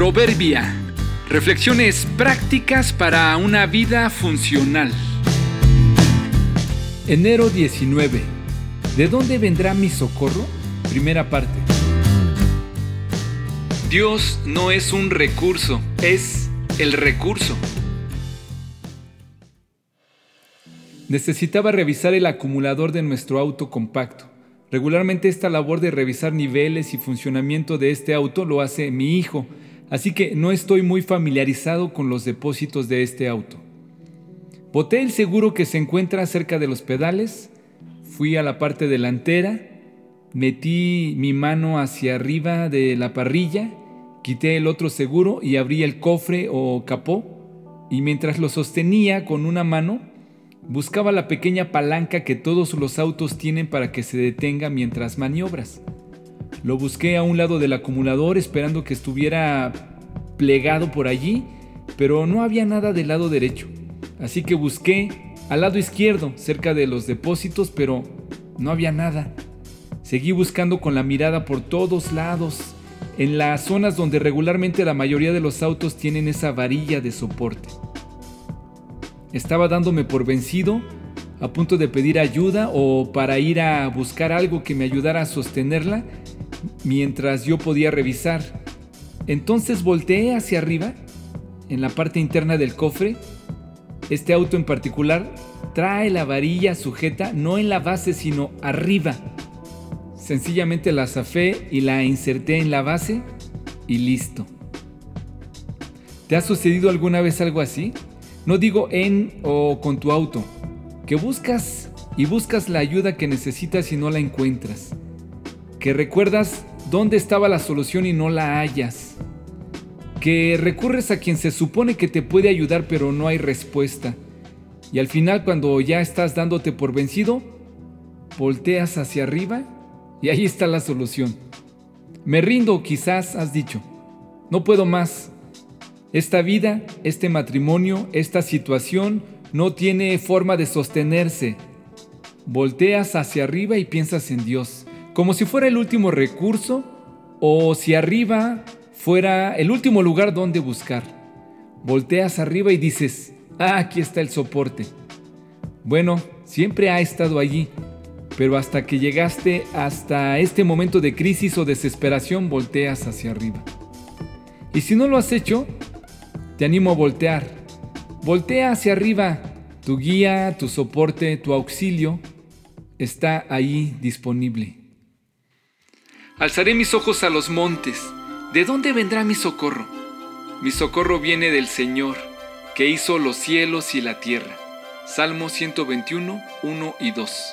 Proverbia. Reflexiones prácticas para una vida funcional. Enero 19. ¿De dónde vendrá mi socorro? Primera parte. Dios no es un recurso, es el recurso. Necesitaba revisar el acumulador de nuestro auto compacto. Regularmente esta labor de revisar niveles y funcionamiento de este auto lo hace mi hijo, así que no estoy muy familiarizado con los depósitos de este auto. Boté el seguro que se encuentra cerca de los pedales, fui a la parte delantera, metí mi mano hacia arriba de la parrilla, quité el otro seguro y abrí el cofre o capó, y mientras lo sostenía con una mano, Buscaba la pequeña palanca que todos los autos tienen para que se detenga mientras maniobras. Lo busqué a un lado del acumulador esperando que estuviera plegado por allí, pero no había nada del lado derecho. Así que busqué al lado izquierdo, cerca de los depósitos, pero no había nada. Seguí buscando con la mirada por todos lados, en las zonas donde regularmente la mayoría de los autos tienen esa varilla de soporte. Estaba dándome por vencido, a punto de pedir ayuda o para ir a buscar algo que me ayudara a sostenerla mientras yo podía revisar. Entonces volteé hacia arriba, en la parte interna del cofre. Este auto en particular trae la varilla sujeta no en la base sino arriba. Sencillamente la zafé y la inserté en la base y listo. ¿Te ha sucedido alguna vez algo así? No digo en o con tu auto, que buscas y buscas la ayuda que necesitas y no la encuentras. Que recuerdas dónde estaba la solución y no la hallas. Que recurres a quien se supone que te puede ayudar pero no hay respuesta. Y al final cuando ya estás dándote por vencido, volteas hacia arriba y ahí está la solución. Me rindo, quizás has dicho. No puedo más. Esta vida, este matrimonio, esta situación no tiene forma de sostenerse. Volteas hacia arriba y piensas en Dios, como si fuera el último recurso o si arriba fuera el último lugar donde buscar. Volteas arriba y dices, ah, aquí está el soporte. Bueno, siempre ha estado allí, pero hasta que llegaste hasta este momento de crisis o desesperación, volteas hacia arriba. Y si no lo has hecho, te animo a voltear. Voltea hacia arriba. Tu guía, tu soporte, tu auxilio está ahí disponible. Alzaré mis ojos a los montes. ¿De dónde vendrá mi socorro? Mi socorro viene del Señor, que hizo los cielos y la tierra. Salmo 121, 1 y 2.